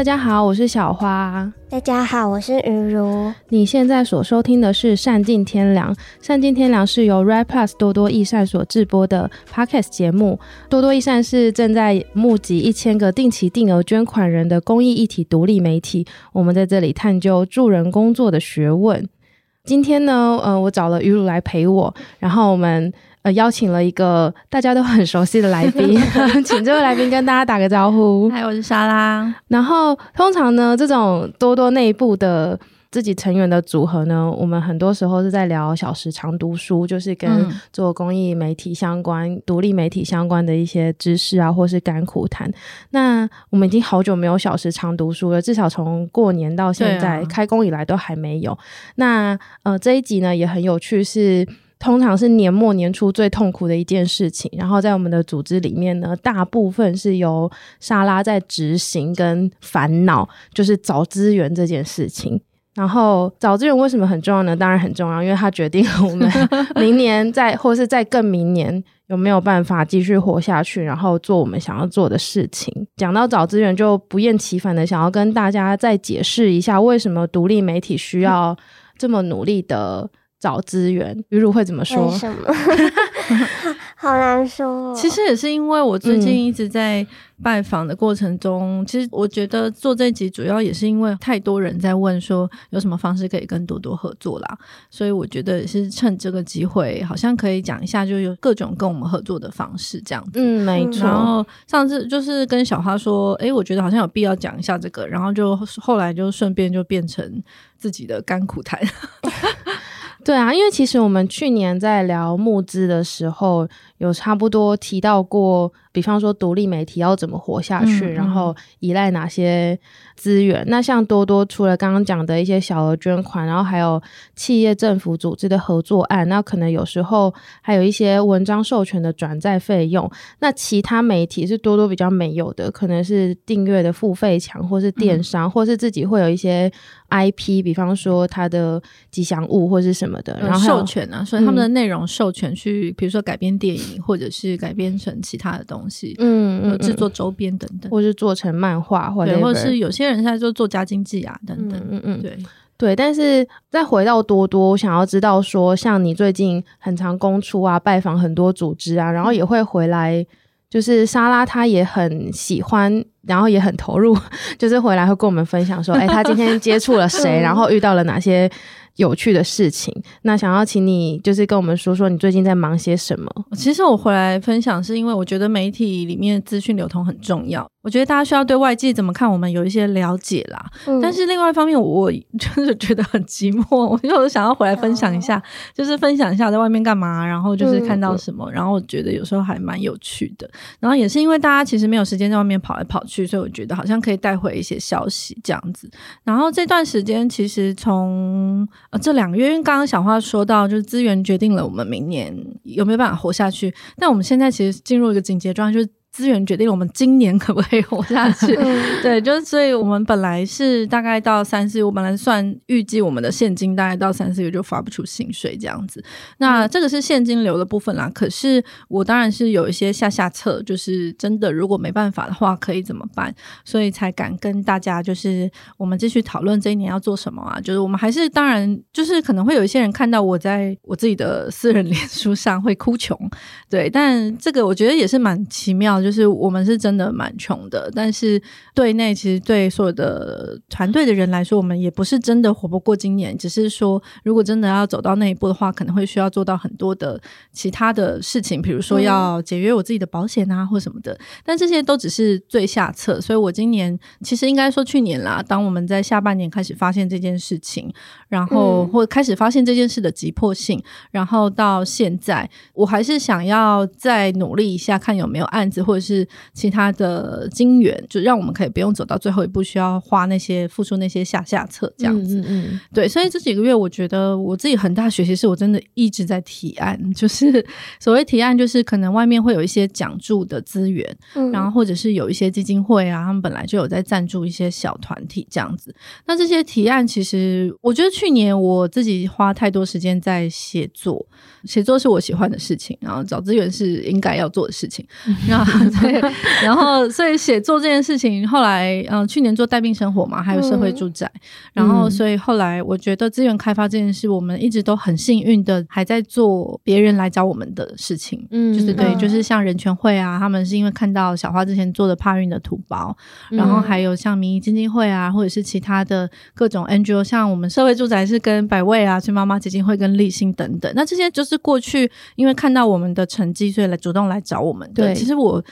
大家好，我是小花。大家好，我是雨如。你现在所收听的是《善尽天良》，《善尽天良》是由 Red Plus 多多益善所制播的 Podcast 节目。多多益善是正在募集一千个定期定额捐款人的公益一体独立媒体。我们在这里探究助人工作的学问。今天呢，呃，我找了雨如来陪我，然后我们。呃，邀请了一个大家都很熟悉的来宾，请这位来宾跟大家打个招呼。嗨，我是莎拉。然后，通常呢，这种多多内部的自己成员的组合呢，我们很多时候是在聊小时常读书，就是跟做公益媒体相关、嗯、独立媒体相关的一些知识啊，或是甘苦谈。那我们已经好久没有小时常读书了，至少从过年到现在开工以来都还没有。那呃，这一集呢也很有趣，是。通常是年末年初最痛苦的一件事情，然后在我们的组织里面呢，大部分是由莎拉在执行跟烦恼，就是找资源这件事情。然后找资源为什么很重要呢？当然很重要，因为它决定了我们 明年在或是在更明年有没有办法继续活下去，然后做我们想要做的事情。讲到找资源，就不厌其烦的想要跟大家再解释一下，为什么独立媒体需要这么努力的。找资源，雨如会怎么说？为什么？好难说。其实也是因为我最近一直在拜访的过程中，嗯、其实我觉得做这集主要也是因为太多人在问说有什么方式可以跟多多合作啦，所以我觉得也是趁这个机会，好像可以讲一下，就有各种跟我们合作的方式这样子。嗯，没错。然后上次就是跟小花说，诶，我觉得好像有必要讲一下这个，然后就后来就顺便就变成自己的甘苦谈。对啊，因为其实我们去年在聊募资的时候，有差不多提到过，比方说独立媒体要怎么活下去，嗯嗯、然后依赖哪些资源。那像多多除了刚刚讲的一些小额捐款，然后还有企业、政府组织的合作案，那可能有时候还有一些文章授权的转载费用。那其他媒体是多多比较没有的，可能是订阅的付费墙，或是电商，嗯、或是自己会有一些 IP，比方说它的吉祥物或是什么的，然后授权啊，所以他们的内容授权去，比如说改编电影，或者是改编成其他的东西，嗯，嗯，制作周边等等，或是做成漫画，或者或者是有些人现在就做家经济啊等等，嗯嗯，嗯，对对。但是再回到多多，我想要知道说，像你最近很常公出啊，拜访很多组织啊，然后也会回来，就是莎拉她也很喜欢，然后也很投入，就是回来会跟我们分享说，哎，她今天接触了谁，然后遇到了哪些。有趣的事情，那想要请你就是跟我们说说你最近在忙些什么？其实我回来分享是因为我觉得媒体里面资讯流通很重要，我觉得大家需要对外界怎么看我们有一些了解啦。嗯、但是另外一方面，我 就是觉得很寂寞，我就想要回来分享一下，哦、就是分享一下在外面干嘛，然后就是看到什么，嗯、然后我觉得有时候还蛮有趣的。然后也是因为大家其实没有时间在外面跑来跑去，所以我觉得好像可以带回一些消息这样子。然后这段时间其实从呃，这两个月，因为刚刚小花说到，就是资源决定了我们明年有没有办法活下去。但我们现在其实进入一个紧急状态，就是。资源决定我们今年可不可以活下去？对，就是所以我们本来是大概到三四月，我本来算预计我们的现金大概到三四月就发不出薪水这样子。那这个是现金流的部分啦。可是我当然是有一些下下策，就是真的如果没办法的话，可以怎么办？所以才敢跟大家就是我们继续讨论这一年要做什么啊。就是我们还是当然 就是可能会有一些人看到我在我自己的私人脸书上会哭穷，对，但这个我觉得也是蛮奇妙。就是我们是真的蛮穷的，但是对内其实对所有的团队的人来说，我们也不是真的活不过今年。只是说，如果真的要走到那一步的话，可能会需要做到很多的其他的事情，比如说要节约我自己的保险啊，或什么的。但这些都只是最下策。所以我今年其实应该说去年啦，当我们在下半年开始发现这件事情，然后或开始发现这件事的急迫性，然后到现在，我还是想要再努力一下，看有没有案子。或者是其他的金源，就让我们可以不用走到最后一步，需要花那些付出那些下下策这样子。嗯，嗯，嗯，对，所以这几个月，我觉得我自己很大学习是我真的一直在提案，就是所谓提案，就是可能外面会有一些奖助的资源，嗯、然后或者是有一些基金会啊，他们本来就有在赞助一些小团体这样子。那这些提案，其实我觉得去年我自己花太多时间在写作，写作是我喜欢的事情，然后找资源是应该要做的事情，然后。对，然后所以写作这件事情，后来嗯、呃，去年做带病生活嘛，还有社会住宅，嗯、然后所以后来我觉得资源开发这件事，我们一直都很幸运的还在做别人来找我们的事情，嗯，就是对，就是像人权会啊，他们是因为看到小花之前做的帕运的土包，嗯、然后还有像民意基金会啊，或者是其他的各种 NGO，像我们社会住宅是跟百味啊、崔妈妈基金会跟立新等等，那这些就是过去因为看到我们的成绩，所以来主动来找我们的。对，其实我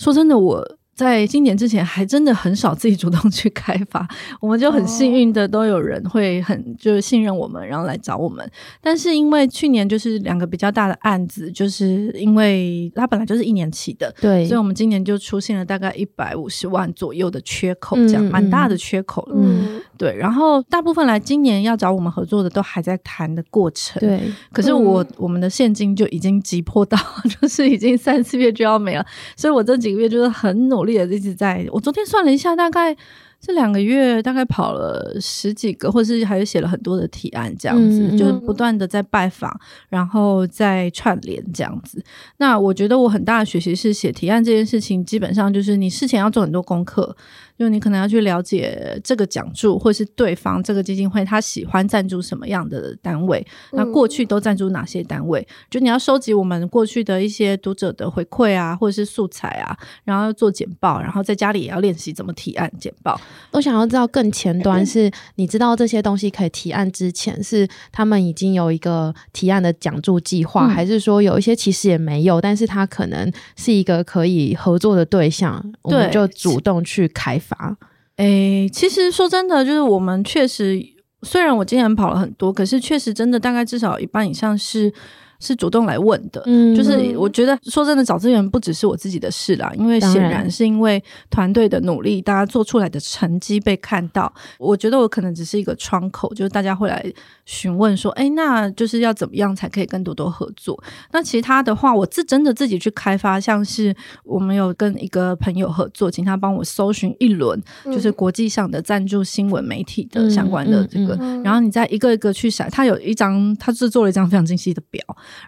说真的，我。在今年之前，还真的很少自己主动去开发，我们就很幸运的都有人会很就是信任我们，然后来找我们。但是因为去年就是两个比较大的案子，就是因为它本来就是一年期的，对，所以我们今年就出现了大概一百五十万左右的缺口，这样蛮大的缺口了。嗯，对。然后大部分来今年要找我们合作的都还在谈的过程，对。可是我我们的现金就已经急迫到，就是已经三四月就要没了，所以我这几个月就是很努力。也一直在，我昨天算了一下，大概这两个月大概跑了十几个，或者是还是写了很多的提案，这样子，嗯、就是不断的在拜访，然后在串联这样子。那我觉得我很大的学习是写提案这件事情，基本上就是你事前要做很多功课。就你可能要去了解这个奖助，或是对方这个基金会他喜欢赞助什么样的单位，那过去都赞助哪些单位？嗯、就你要收集我们过去的一些读者的回馈啊，或者是素材啊，然后做简报，然后在家里也要练习怎么提案简报。我想要知道更前端是，你知道这些东西可以提案之前，是他们已经有一个提案的奖助计划，嗯、还是说有一些其实也没有，但是他可能是一个可以合作的对象，我们就主动去开发。法，诶，其实说真的，就是我们确实，虽然我今年跑了很多，可是确实真的大概至少一半以上是。是主动来问的，嗯，就是我觉得说真的，找资源不只是我自己的事啦，因为显然是因为团队的努力，大家做出来的成绩被看到。我觉得我可能只是一个窗口，就是大家会来询问说，哎，那就是要怎么样才可以跟多多合作？那其他的话，我自真的自己去开发，像是我们有跟一个朋友合作，请他帮我搜寻一轮，就是国际上的赞助新闻媒体的相关的这个，然后你再一个一个去筛，他有一张，他制作了一张非常精细的表。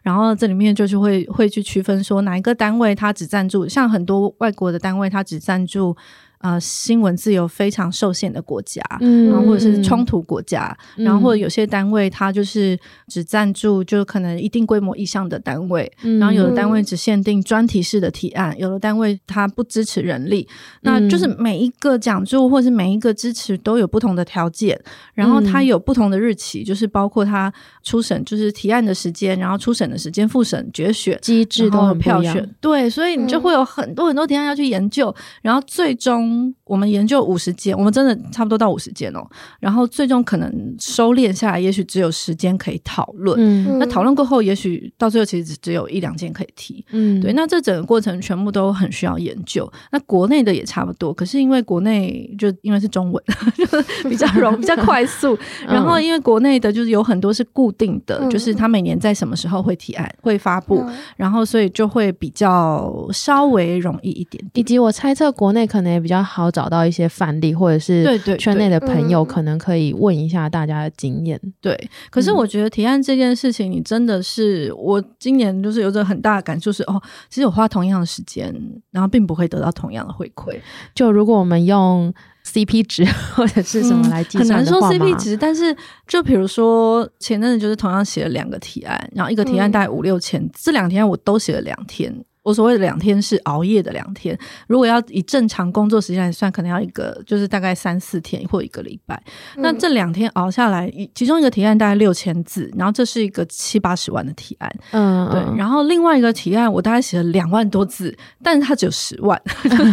然后这里面就是会会去区分说哪一个单位它只赞助，像很多外国的单位它只赞助。呃，新闻自由非常受限的国家，嗯，然后或者是冲突国家，嗯、然后或者有些单位它就是只赞助，就可能一定规模以上的单位，嗯、然后有的单位只限定专题式的提案，有的单位它不支持人力，嗯、那就是每一个讲助或是每一个支持都有不同的条件，然后它有不同的日期，就是包括它初审就是提案的时间，然后初审的时间、复审、决选机制都很票选，对，所以你就会有很多很多提案要去研究，然后最终。thing 我们研究五十件，我们真的差不多到五十件哦。然后最终可能收敛下来，也许只有十间可以讨论。嗯，那讨论过后，也许到最后其实只有一两件可以提。嗯，对。那这整个过程全部都很需要研究。那国内的也差不多，可是因为国内就因为是中文，就 比较容 比较快速。然后因为国内的就是有很多是固定的，嗯、就是他每年在什么时候会提案会发布，嗯、然后所以就会比较稍微容易一点点。以及我猜测国内可能也比较。好找到一些范例，或者是圈内的朋友，可能可以问一下大家的经验。对，可是我觉得提案这件事情，你真的是我今年就是有着很大的感触是哦，其实我花同样的时间，然后并不会得到同样的回馈。就如果我们用 CP 值 或者是什么来计算，嗯，很难说 CP 值，但是就比如说前阵子就是同样写了两个提案，然后一个提案大概五六千，嗯，这两天我都写了两天。我所谓的两天是熬夜的两天，如果要以正常工作时间来算，可能要一个就是大概三四天或一个礼拜。嗯、那这两天熬下来，其中一个提案大概六千字，然后这是一个七八十万的提案，嗯，对。然后另外一个提案我大概写了两万多字，但是它只有十万。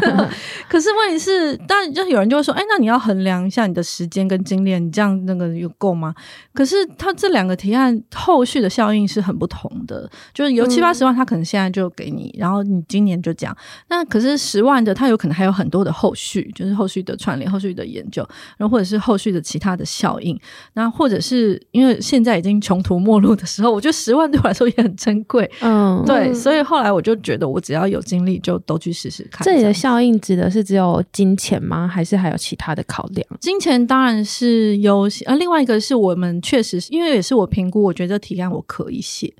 可是问题是，当然就有人就会说，哎，那你要衡量一下你的时间跟精炼，你这样那个有够吗？可是它这两个提案后续的效应是很不同的，就是有七八十万，他可能现在就给你。然后你今年就讲，那可是十万的，它有可能还有很多的后续，就是后续的串联、后续的研究，然后或者是后续的其他的效应。那或者是因为现在已经穷途末路的时候，我觉得十万对我来说也很珍贵。嗯，对，所以后来我就觉得，我只要有精力，就都去试试看。这里的效应指的是只有金钱吗？还是还有其他的考量？金钱当然是优先，而另外一个是我们确实是因为也是我评估，我觉得提案我可以写。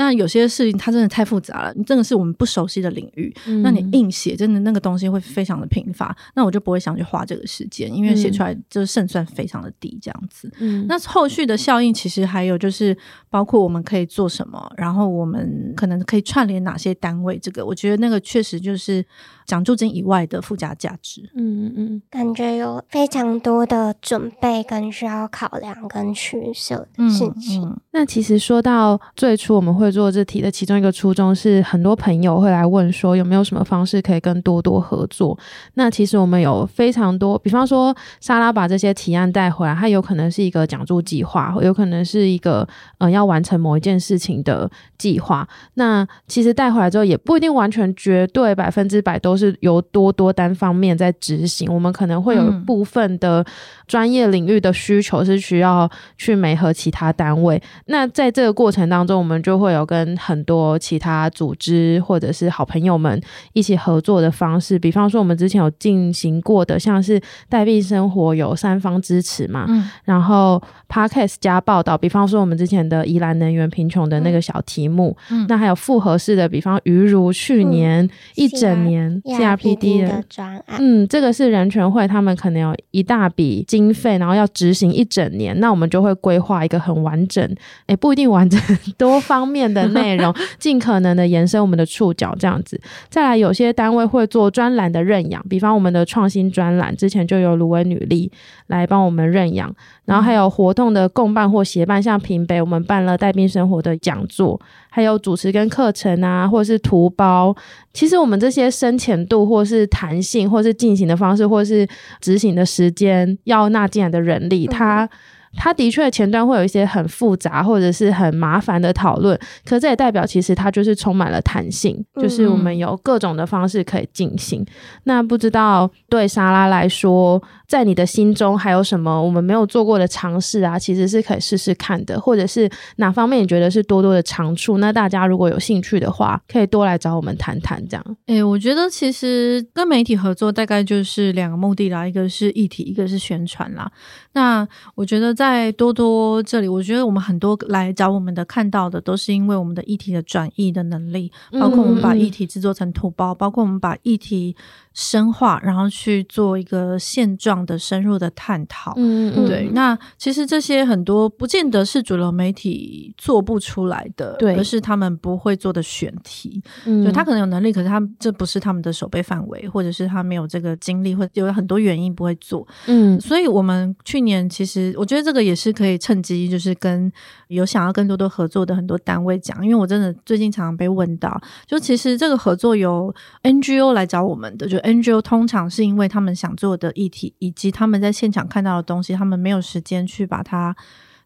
但有些事情它真的太复杂了，你真的是我们不熟悉的领域，嗯、那你硬写真的那个东西会非常的贫乏，那我就不会想去花这个时间，因为写出来就是胜算非常的低这样子。嗯，那后续的效应其实还有就是包括我们可以做什么，然后我们可能可以串联哪些单位，这个我觉得那个确实就是奖助金以外的附加价值。嗯嗯嗯，感觉有非常多的准备跟需要考量跟取舍的事情。嗯嗯、那其实说到最初我们会做这题的其中一个初衷是，很多朋友会来问说有没有什么方式可以跟多多合作。那其实我们有非常多，比方说莎拉把这些提案带回来，它有可能是一个奖助计划，有可能是一个呃要完成某一件事情的计划。那其实带回来之后也不一定完全绝对百分之百都是由多多单方面在执行，我们可能会有部分的专业领域的需求是需要去媒合其他单位。那在这个过程当中，我们就会有跟很多其他组织或者是好朋友们一起合作的方式。比方说，我们之前有进行过的，像是带病生活有三方支持嘛，嗯、然后 Podcast 加报道，比方说我们之前的宜兰能源贫穷的那个小题目，嗯、那还有复合式的，比方于如去年一整年 CRPD 的专案，嗯，这个是人权会，他们可能有一大笔经费，然后要执行一整年，那我们就会规划一个很完整。也不一定完整，多方面的内容，尽可能的延伸我们的触角，这样子。再来，有些单位会做专栏的认养，比方我们的创新专栏，之前就有芦苇女力来帮我们认养。然后还有活动的共办或协办，像平北我们办了带病生活的讲座，还有主持跟课程啊，或者是图包。其实我们这些深浅度，或是弹性，或是进行的方式，或是执行的时间，要纳进来的人力，它。它的确前端会有一些很复杂或者是很麻烦的讨论，可这也代表其实它就是充满了弹性，就是我们有各种的方式可以进行。嗯、那不知道对莎拉来说，在你的心中还有什么我们没有做过的尝试啊？其实是可以试试看的，或者是哪方面你觉得是多多的长处？那大家如果有兴趣的话，可以多来找我们谈谈这样。哎、欸，我觉得其实跟媒体合作大概就是两个目的啦，一个是议题，一个是宣传啦。那我觉得。在多多这里，我觉得我们很多来找我们的看到的，都是因为我们的议题的转译的能力，包括我们把议题制作成图包，包括我们把议题。深化，然后去做一个现状的深入的探讨。嗯嗯，对。那其实这些很多不见得是主流媒体做不出来的，对，而是他们不会做的选题。嗯，就他可能有能力，可是他这不是他们的守备范围，或者是他没有这个精力，或者有很多原因不会做。嗯，所以我们去年其实我觉得这个也是可以趁机，就是跟有想要跟多多合作的很多单位讲，因为我真的最近常常被问到，就其实这个合作由 NGO 来找我们的，就。NGO 通常是因为他们想做的议题，以及他们在现场看到的东西，他们没有时间去把它。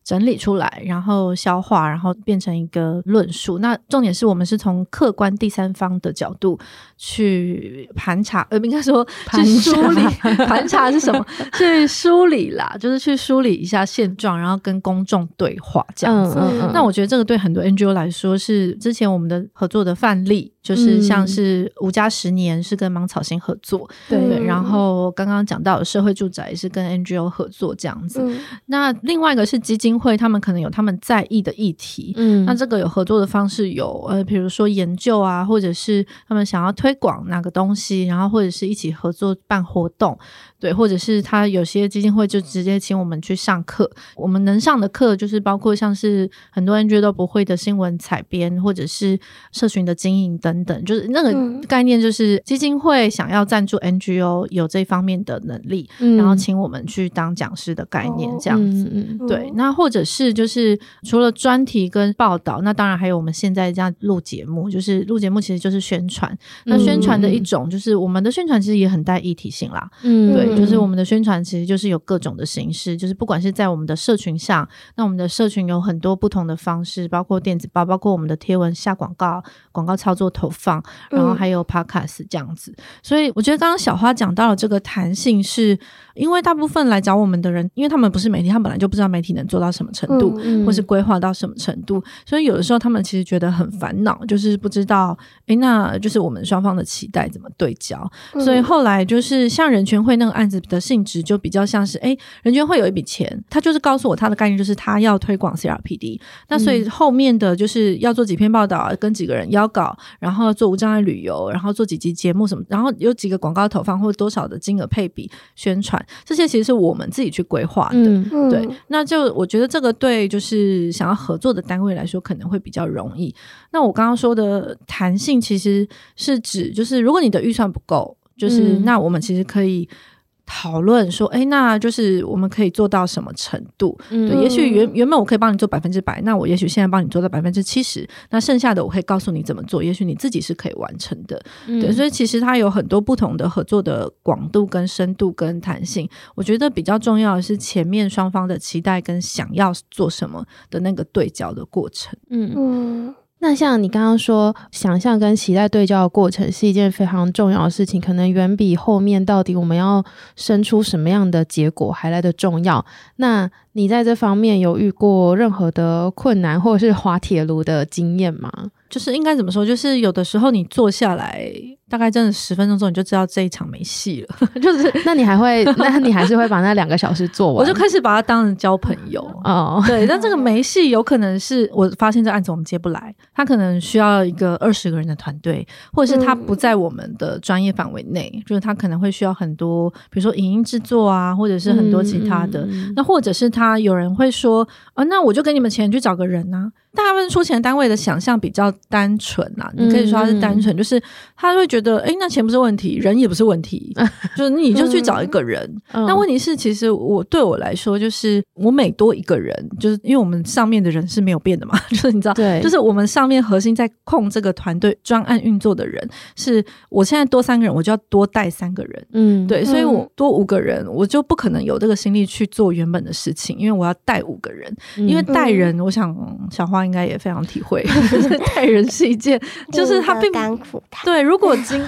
整理出来，然后消化，然后变成一个论述。那重点是我们是从客观第三方的角度去盘查，呃，应该说去梳理。盘查是什么？去梳理啦，就是去梳理一下现状，然后跟公众对话这样子。嗯嗯嗯。那我觉得这个对很多 NGO 来说是之前我们的合作的范例，就是像是吴家十年是跟芒草心合作，对，对。然后刚刚讲到的社会住宅也是跟 NGO 合作这样子。嗯。那另外一个是基金。会，他们可能有他们在意的议题，嗯，那这个有合作的方式有，呃，比如说研究啊，或者是他们想要推广哪个东西，然后或者是一起合作办活动。对，或者是他有些基金会就直接请我们去上课，我们能上的课就是包括像是很多 NGO 都不会的新闻采编，或者是社群的经营等等，就是那个概念，就是基金会想要赞助 NGO 有这方面的能力，嗯、然后请我们去当讲师的概念这样子。对，那或者是就是除了专题跟报道，那当然还有我们现在这样录节目，就是录节目其实就是宣传。那宣传的一种就是我们的宣传其实也很带议题性啦。嗯，对。就是我们的宣传，其实就是有各种的形式，就是不管是在我们的社群上，那我们的社群有很多不同的方式，包括电子报，包括我们的贴文下广告、广告操作投放，然后还有 podcast 这样子。嗯、所以我觉得刚刚小花讲到了这个弹性是，是因为大部分来找我们的人，因为他们不是媒体，他们本来就不知道媒体能做到什么程度，或是规划到什么程度，所以有的时候他们其实觉得很烦恼，就是不知道，诶，那就是我们双方的期待怎么对焦。嗯、所以后来就是像人权会那个案子的性质，就比较像是，诶，人权会有一笔钱，他就是告诉我他的概念就是他要推广 CRPD，那所以后面的就是要做几篇报道，跟几个人邀稿，然后做无障碍旅游，然后做几集节目什么，然后有几个广告投放或者多少的金额配比宣传，这些其实是我们自己去规划的。嗯、对，那就我觉得这个对就是想要合作的单位来说可能会比较容易。那我刚刚说的弹性其实是指就是如果你的预算不够，就是那我们其实可以。讨论说，哎，那就是我们可以做到什么程度？嗯、对，也许原原本我可以帮你做百分之百，那我也许现在帮你做到百分之七十，那剩下的我可以告诉你怎么做，也许你自己是可以完成的。嗯、对，所以其实它有很多不同的合作的广度、跟深度、跟弹性。我觉得比较重要的是前面双方的期待跟想要做什么的那个对焦的过程。嗯嗯。那像你刚刚说，想象跟期待对焦的过程是一件非常重要的事情，可能远比后面到底我们要生出什么样的结果还来得重要。那你在这方面有遇过任何的困难，或者是滑铁卢的经验吗？就是应该怎么说？就是有的时候你坐下来，大概真的十分钟之后，你就知道这一场没戏了。就是，那你还会，那你还是会把那两个小时做完？我就开始把它当成交朋友哦。对，但这个没戏，有可能是我发现这案子我们接不来，他可能需要一个二十个人的团队，或者是他不在我们的专业范围内，嗯、就是他可能会需要很多，比如说影音制作啊，或者是很多其他的。那或者是他有人会说啊，那我就给你们钱去找个人啊。大部分出钱单位的想象比较单纯呐，你可以说他是单纯，嗯、就是他会觉得，哎，那钱不是问题，人也不是问题，嗯、就是你就去找一个人。嗯、那问题是，其实我对我来说，就是我每多一个人，就是因为我们上面的人是没有变的嘛，就是你知道，对，就是我们上面核心在控这个团队专案运作的人，是我现在多三个人，我就要多带三个人，嗯，对，所以我多五个人，我就不可能有这个心力去做原本的事情，因为我要带五个人，嗯、因为带人，我想小花。应该也非常体会，带人是一件，就是他并不对。如果今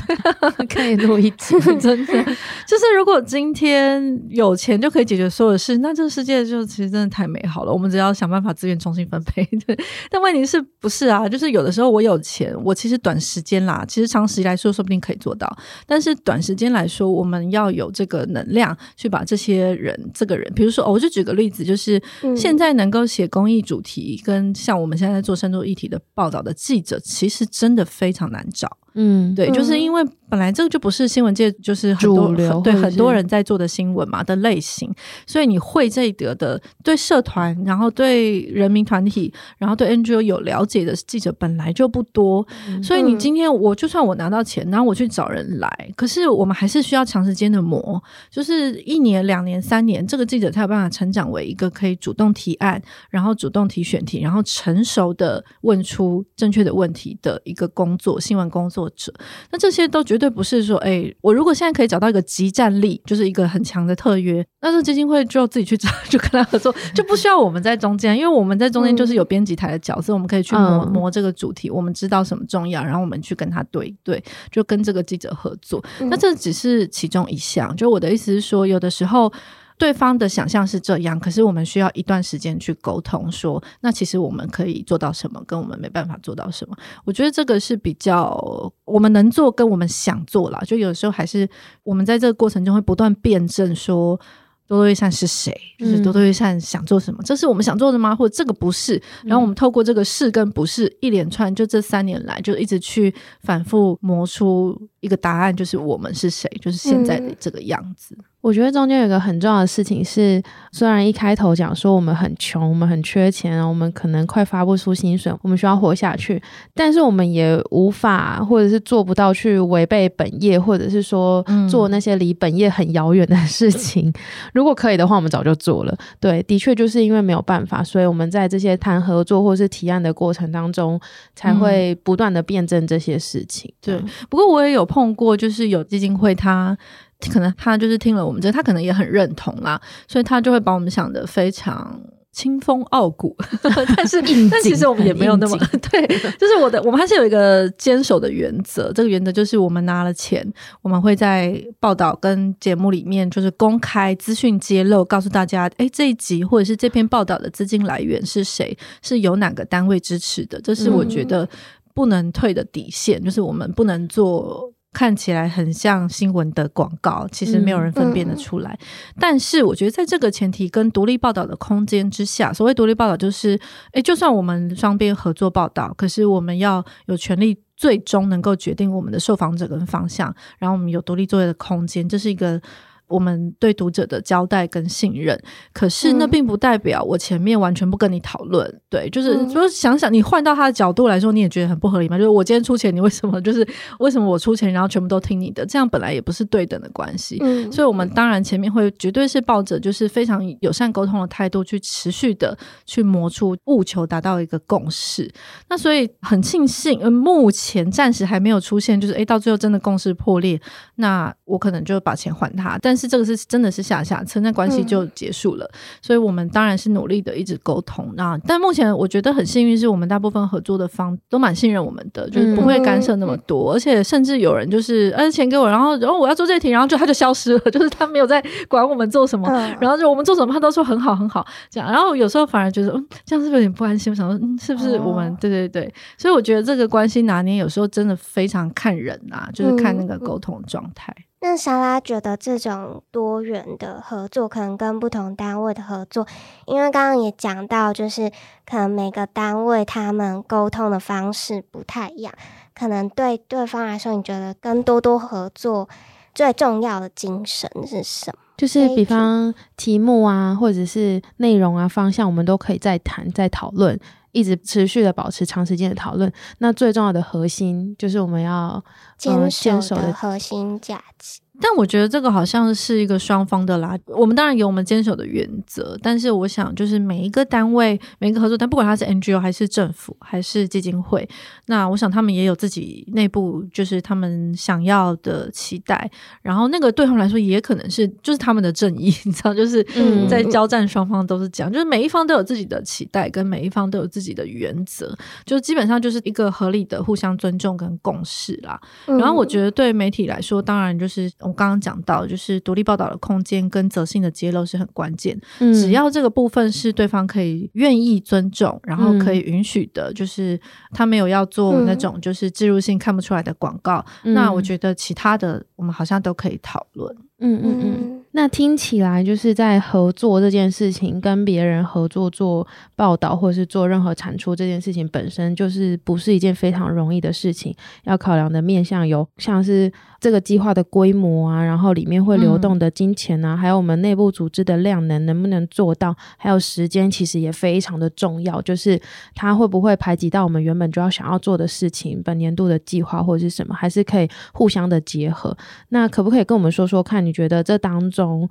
可以录一集，真的 就是如果今天有钱就可以解决所有的事，那这个世界就其实真的太美好了。我们只要想办法资源重新分配。对，但问题是不是啊？就是有的时候我有钱，我其实短时间啦，其实长时间来说说不定可以做到。但是短时间来说，我们要有这个能量去把这些人，这个人，比如说，哦，我就举个例子，就是现在能够写公益主题。跟像我们现在在做深度议题的报道的记者，其实真的非常难找。嗯，对，就是因为本来这个就不是新闻界就是很多主流对很多人在做的新闻嘛的类型，所以你会这一得的对社团，然后对人民团体，然后对 NGO 有了解的记者本来就不多，嗯、所以你今天我就算我拿到钱，然后我去找人来，可是我们还是需要长时间的磨，就是一年、两年、三年，这个记者才有办法成长为一个可以主动提案，然后主动提选题，然后成熟的问出正确的问题的一个工作，新闻工作。者，那这些都绝对不是说，哎、欸，我如果现在可以找到一个即战力，就是一个很强的特约，那这基金会就自己去找，就跟他合作，就不需要我们在中间，因为我们在中间就是有编辑台的角色，嗯、我们可以去磨磨这个主题，我们知道什么重要，然后我们去跟他对对，就跟这个记者合作。嗯、那这只是其中一项，就我的意思是说，有的时候。对方的想象是这样，可是我们需要一段时间去沟通说，说那其实我们可以做到什么，跟我们没办法做到什么。我觉得这个是比较我们能做，跟我们想做了。就有时候还是我们在这个过程中会不断辩证说。多多益善是谁？就是多多益善想做什么？嗯、这是我们想做的吗？或者这个不是？然后我们透过这个是跟不是一连串，就这三年来就一直去反复磨出一个答案，就是我们是谁？就是现在的这个样子。嗯、我觉得中间有一个很重要的事情是，虽然一开头讲说我们很穷，我们很缺钱，我们可能快发不出薪水，我们需要活下去，但是我们也无法或者是做不到去违背本业，或者是说做那些离本业很遥远的 事情。嗯如果可以的话，我们早就做了。对，的确就是因为没有办法，所以我们在这些谈合作或是提案的过程当中，才会不断的辩证这些事情。嗯、对，不过我也有碰过，就是有基金会他，他可能他就是听了我们这个，他可能也很认同啦，所以他就会把我们想的非常。清风傲骨，但是但其实我们也没有那么 对，就是我的我们还是有一个坚守的原则，这个原则就是我们拿了钱，我们会在报道跟节目里面就是公开资讯揭露，告诉大家，哎，这一集或者是这篇报道的资金来源是谁，是由哪个单位支持的，这是我觉得不能退的底线，就是我们不能做。看起来很像新闻的广告，其实没有人分辨得出来。嗯嗯、但是我觉得，在这个前提跟独立报道的空间之下，所谓独立报道就是，诶，就算我们双边合作报道，可是我们要有权利最终能够决定我们的受访者跟方向，然后我们有独立作业的空间，这是一个。我们对读者的交代跟信任，可是那并不代表我前面完全不跟你讨论。嗯、对，就是说想想你换到他的角度来说，你也觉得很不合理吗？就是我今天出钱，你为什么 就是为什么我出钱，然后全部都听你的？这样本来也不是对等的关系。嗯，所以我们当然前面会绝对是抱着就是非常友善沟通的态度去持续的去磨出，务求达到一个共识。那所以很庆幸，呃，目前暂时还没有出现，就是诶，到最后真的共识破裂，那我可能就把钱还他，但。是这个是真的是下下策，那关系就结束了。嗯、所以我们当然是努力的一直沟通。那但目前我觉得很幸运，是我们大部分合作的方都蛮信任我们的，就是不会干涉那么多。嗯、而且甚至有人就是，呃，钱给我，然后然后我要做这题，然后就他就消失了，就是他没有在管我们做什么，嗯、然后就我们做什么，他都说很好很好这样。然后有时候反而觉得，嗯，这样是不是有点不安心？我想说，嗯，是不是我们？哦、对对对。所以我觉得这个关系拿捏有时候真的非常看人啊，就是看那个沟通状态。嗯那莎拉觉得这种多元的合作，可能跟不同单位的合作，因为刚刚也讲到，就是可能每个单位他们沟通的方式不太一样，可能对对方来说，你觉得跟多多合作最重要的精神是什么？就是比方题目啊，或者是内容啊、方向，我们都可以再谈、再讨论。一直持续的保持长时间的讨论，那最重要的核心就是我们要坚守的核心价值。但我觉得这个好像是一个双方的啦。我们当然有我们坚守的原则，但是我想就是每一个单位、每一个合作单，不管他是 NGO 还是政府还是基金会，那我想他们也有自己内部就是他们想要的期待。然后那个对他们来说也可能是就是他们的正义，你知道，就是在交战双方都是这样，嗯、就是每一方都有自己的期待，跟每一方都有自己的原则，就基本上就是一个合理的互相尊重跟共识啦。然后我觉得对媒体来说，当然就是。我刚刚讲到，就是独立报道的空间跟责性的揭露是很关键。嗯，只要这个部分是对方可以愿意尊重，然后可以允许的，就是他没有要做那种就是置入性看不出来的广告，嗯，那我觉得其他的我们好像都可以讨论。嗯嗯嗯，那听起来就是在合作这件事情，跟别人合作做报道或者是做任何产出这件事情本身，就是不是一件非常容易的事情。要考量的面向有像是这个计划的规模啊，然后里面会流动的金钱啊，嗯、还有我们内部组织的量能能不能做到，还有时间其实也非常的重要。就是它会不会排挤到我们原本就要想要做的事情，本年度的计划或者是什么，还是可以互相的结合。那可不可以跟我们说说看？你觉得这当中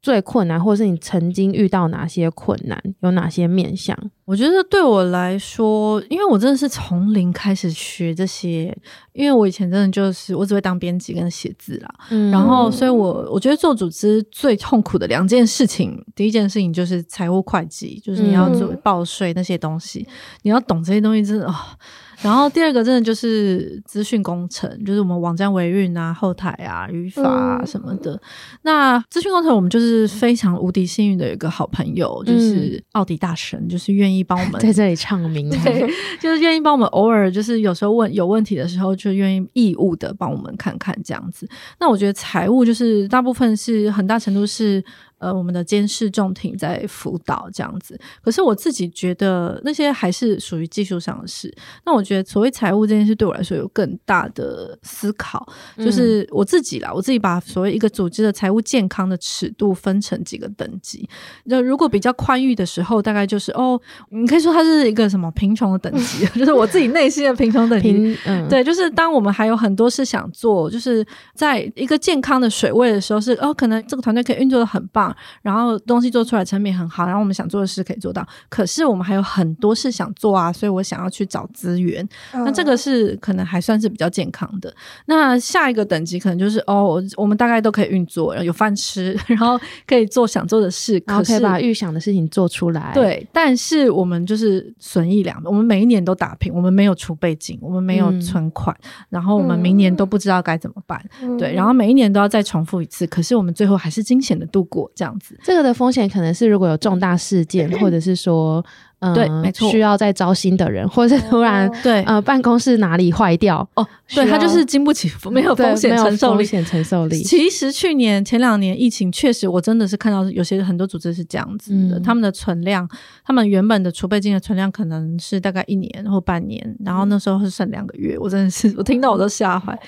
最困难，或是你曾经遇到哪些困难，有哪些面向？我觉得对我来说，因为我真的是从零开始学这些，因为我以前真的就是我只会当编辑跟写字啦，嗯、然后所以我我觉得做组织最痛苦的两件事情，第一件事情就是财务会计，就是你要做报税那些东西，嗯、你要懂这些东西，真的啊。哦然后第二个真的就是资讯工程，就是我们网站维运啊、后台啊、语法啊什么的。嗯、那资讯工程我们就是非常无敌幸运的一个好朋友，嗯、就是奥迪大神，就是愿意帮我们在这里唱名，对，就是愿意帮我们偶尔就是有时候问有问题的时候，就愿意义务的帮我们看看这样子。那我觉得财务就是大部分是很大程度是。呃，我们的监视重庭在辅导这样子，可是我自己觉得那些还是属于技术上的事。那我觉得所谓财务这件事对我来说有更大的思考，就是我自己啦，我自己把所谓一个组织的财务健康的尺度分成几个等级。那如果比较宽裕的时候，大概就是哦，你可以说它是一个什么贫穷的等级，就是我自己内心的贫穷等级。嗯，对，就是当我们还有很多事想做，就是在一个健康的水位的时候是，是哦，可能这个团队可以运作的很棒。棒，然后东西做出来成品很好，然后我们想做的事可以做到。可是我们还有很多事想做啊，所以我想要去找资源。嗯、那这个是可能还算是比较健康的。那下一个等级可能就是哦，我们大概都可以运作，有饭吃，然后可以做想做的事，然后可以把预想的事情做出来。对，但是我们就是损益两，我们每一年都打平，我们没有储备金，我们没有存款，嗯、然后我们明年都不知道该怎么办。嗯、对，然后每一年都要再重复一次，可是我们最后还是惊险的度过这样子。这个的风险可能是如果有重大事件，或者是说。嗯、对，没错，需要再招新的人，或者是突然、哦、对呃办公室哪里坏掉哦，对，他就是经不起 没有风险承受力，风险承受力。其实去年前两年疫情确实，我真的是看到有些很多组织是这样子的，嗯、他们的存量，他们原本的储备金的存量可能是大概一年或半年，然后那时候是剩两个月，我真的是 我听到我都吓坏。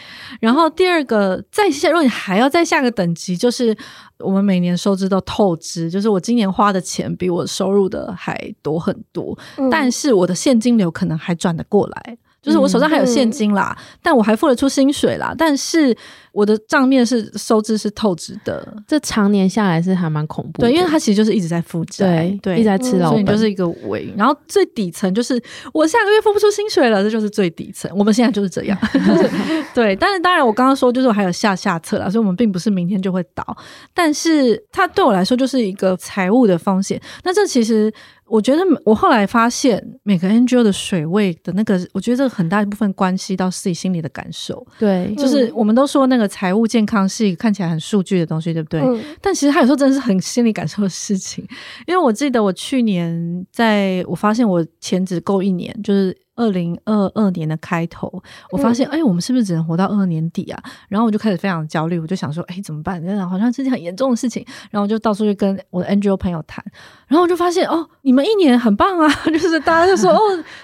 然后第二个再下，如果你还要再下个等级，就是。我们每年收支都透支，就是我今年花的钱比我收入的还多很多，嗯、但是我的现金流可能还转得过来。就是我手上还有现金啦，嗯、但我还付得出薪水啦，但是我的账面是收支是透支的，这常年下来是还蛮恐怖的。对，因为它其实就是一直在负债，对，对一直在吃老本，所以就是一个尾。然后最底层就是我下个月付不出薪水了，这就是最底层。我们现在就是这样，对。但是当然，我刚刚说就是我还有下下策啦，所以我们并不是明天就会倒，但是它对我来说就是一个财务的风险。那这其实。我觉得我后来发现，每个 NGO 的水位的那个，我觉得这个很大一部分关系到自己心里的感受。对，就是我们都说那个财务健康是一个看起来很数据的东西，对不对？嗯、但其实它有时候真的是很心理感受的事情。因为我记得我去年在我发现我钱只够一年，就是。二零二二年的开头，我发现，哎、嗯欸，我们是不是只能活到二年底啊？然后我就开始非常焦虑，我就想说，哎、欸，怎么办？真的好像是件很严重的事情。然后我就到处去跟我的 NGO 朋友谈，然后我就发现，哦，你们一年很棒啊，就是大家就说，哦，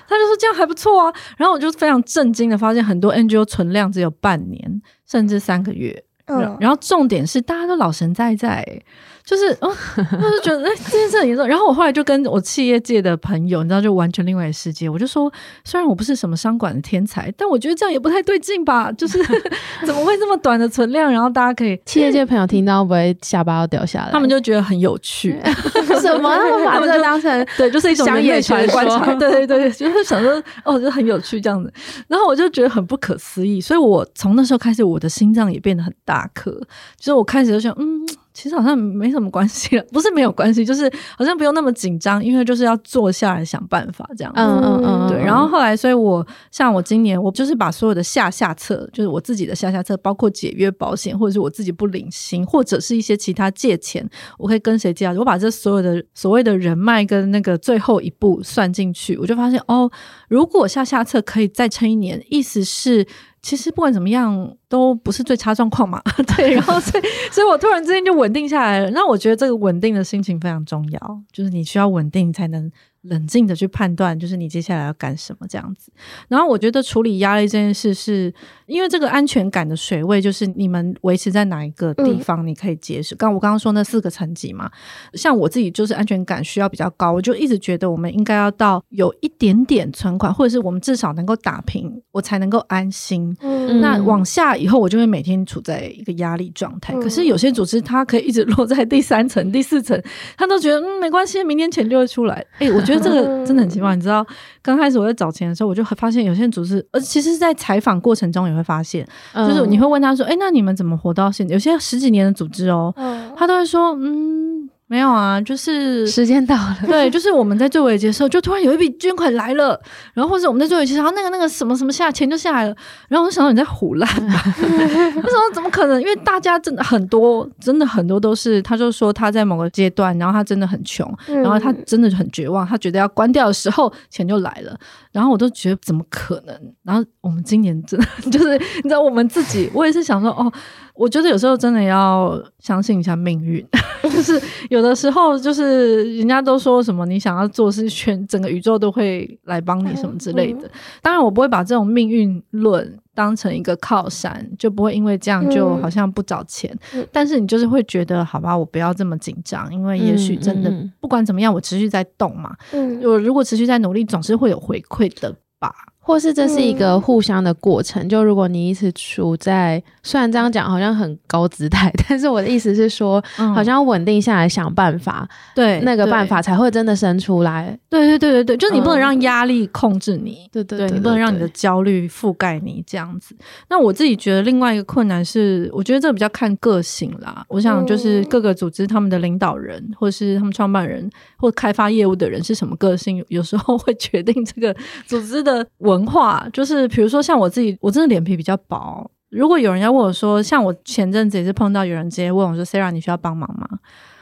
他就说这样还不错啊。然后我就非常震惊的发现，很多 NGO 存量只有半年，甚至三个月。嗯，然后重点是大家都老神在在。就是，哦，我就觉得哎，这件事很严重。然后我后来就跟我企业界的朋友，你知道，就完全另外一个世界。我就说，虽然我不是什么商管的天才，但我觉得这样也不太对劲吧？就是 怎么会这么短的存量？然后大家可以企业界朋友听到会不会下巴要掉下来？他们就觉得很有趣，什么？他们把这个当成对，就是一种乡野传说。对对对，就是想说哦，就很有趣这样子。然后我就觉得很不可思议，所以我从那时候开始，我的心脏也变得很大颗。就是我开始就想，嗯。其实好像没什么关系了，不是没有关系，就是好像不用那么紧张，因为就是要坐下来想办法这样。嗯嗯嗯，对。然后后来，所以我像我今年，我就是把所有的下下策，就是我自己的下下策，包括解约保险，或者是我自己不领薪，或者是一些其他借钱，我可以跟谁借啊？我把这所有的所谓的人脉跟那个最后一步算进去，我就发现哦，如果下下策可以再撑一年，意思是。其实不管怎么样，都不是最差状况嘛。对，然后所以，所以我突然之间就稳定下来了。那我觉得这个稳定的心情非常重要，就是你需要稳定才能。冷静的去判断，就是你接下来要干什么这样子。然后我觉得处理压力这件事是，是因为这个安全感的水位，就是你们维持在哪一个地方，你可以接受。刚、嗯、我刚刚说那四个层级嘛，像我自己就是安全感需要比较高，我就一直觉得我们应该要到有一点点存款，或者是我们至少能够打平，我才能够安心。嗯、那往下以后，我就会每天处在一个压力状态。嗯、可是有些组织它可以一直落在第三层、第四层，他都觉得嗯没关系，明天钱就会出来。哎、欸，我觉得。这个真的很奇怪，你知道，刚开始我在找钱的时候，我就发现有些组织，呃其实，在采访过程中也会发现，就是你会问他说：“哎，那你们怎么活到现在？”有些十几年的组织哦，他都会说：“嗯。”没有啊，就是时间到了。对，就是我们在最危急的时候，就突然有一笔捐款来了，然后或者我们在最尾结束，然后那个那个什么什么下钱就下来了，然后我就想到你在唬烂吧？为什么？怎么可能？因为大家真的很多，真的很多都是，他就说他在某个阶段，然后他真的很穷，然后他真的很绝望，他觉得要关掉的时候，钱就来了，然后我都觉得怎么可能？然后我们今年真的 就是，你知道，我们自己，我也是想说，哦。我觉得有时候真的要相信一下命运，就是有的时候就是人家都说什么你想要做事，全整个宇宙都会来帮你什么之类的。当然，我不会把这种命运论当成一个靠山，就不会因为这样就好像不找钱。但是你就是会觉得，好吧，我不要这么紧张，因为也许真的不管怎么样，我持续在动嘛。我如果持续在努力，总是会有回馈的吧。或是这是一个互相的过程，嗯、就如果你一直处在，虽然这样讲好像很高姿态，但是我的意思是说，嗯、好像要稳定下来想办法，对，那个办法才会真的生出来。对对对对对，就是你不能让压力控制你，对对对，你不能让你的焦虑覆盖你这样子。那我自己觉得另外一个困难是，我觉得这个比较看个性啦。我想就是各个组织他们的领导人，或是他们创办人或开发业务的人是什么个性，有时候会决定这个组织的文化就是，比如说像我自己，我真的脸皮比较薄。如果有人要问我说，像我前阵子也是碰到有人直接问我说，Sarah 你需要帮忙吗？”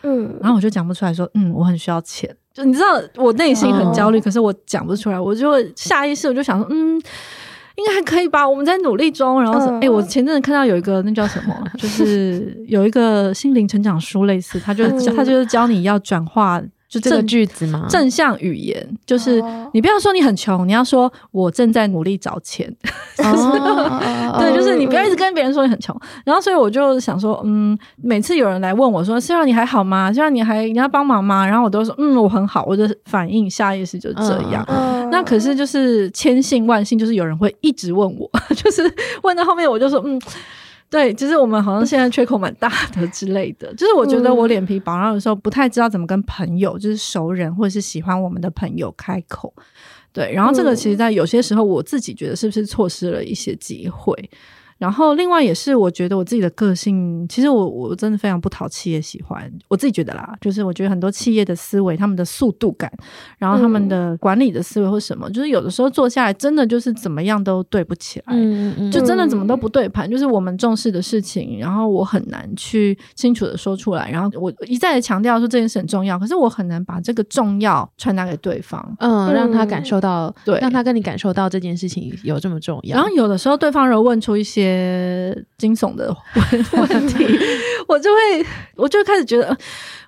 嗯，然后我就讲不出来说：“嗯，我很需要钱。”就你知道，我内心很焦虑，哦、可是我讲不出来，我就会下意识我就想说：“嗯，应该还可以吧，我们在努力中。”然后说：“哎、嗯欸，我前阵子看到有一个那叫什么，就是有一个心灵成长书类似，他就是他就是教你要转化。”就这个句子吗？正向语言就是你不要说你很穷，你要说我正在努力找钱。对，就是你不要一直跟别人说你很穷。然后，所以我就想说，嗯，每次有人来问我说：“Sara，你还好吗？Sara，你还你要帮忙吗？”然后我都说：“嗯，我很好。”我的反应下意识就是这样。那可是就是千幸万幸，就是有人会一直问我，就是问到后面我就说：“嗯。”对，就是我们好像现在缺口蛮大的之类的，就是我觉得我脸皮薄，然后有时候不太知道怎么跟朋友，就是熟人或者是喜欢我们的朋友开口。对，然后这个其实，在有些时候我自己觉得是不是错失了一些机会。然后，另外也是，我觉得我自己的个性，其实我我真的非常不讨企业喜欢。我自己觉得啦，就是我觉得很多企业的思维，他们的速度感，然后他们的管理的思维或什么，嗯、就是有的时候做下来，真的就是怎么样都对不起来，嗯嗯、就真的怎么都不对盘。就是我们重视的事情，然后我很难去清楚的说出来。然后我一再的强调说这件事很重要，可是我很难把这个重要传达给对方，嗯，让他感受到，对，让他跟你感受到这件事情有这么重要。然后有的时候对方如果问出一些。些惊悚的 问题，我就会，我就开始觉得，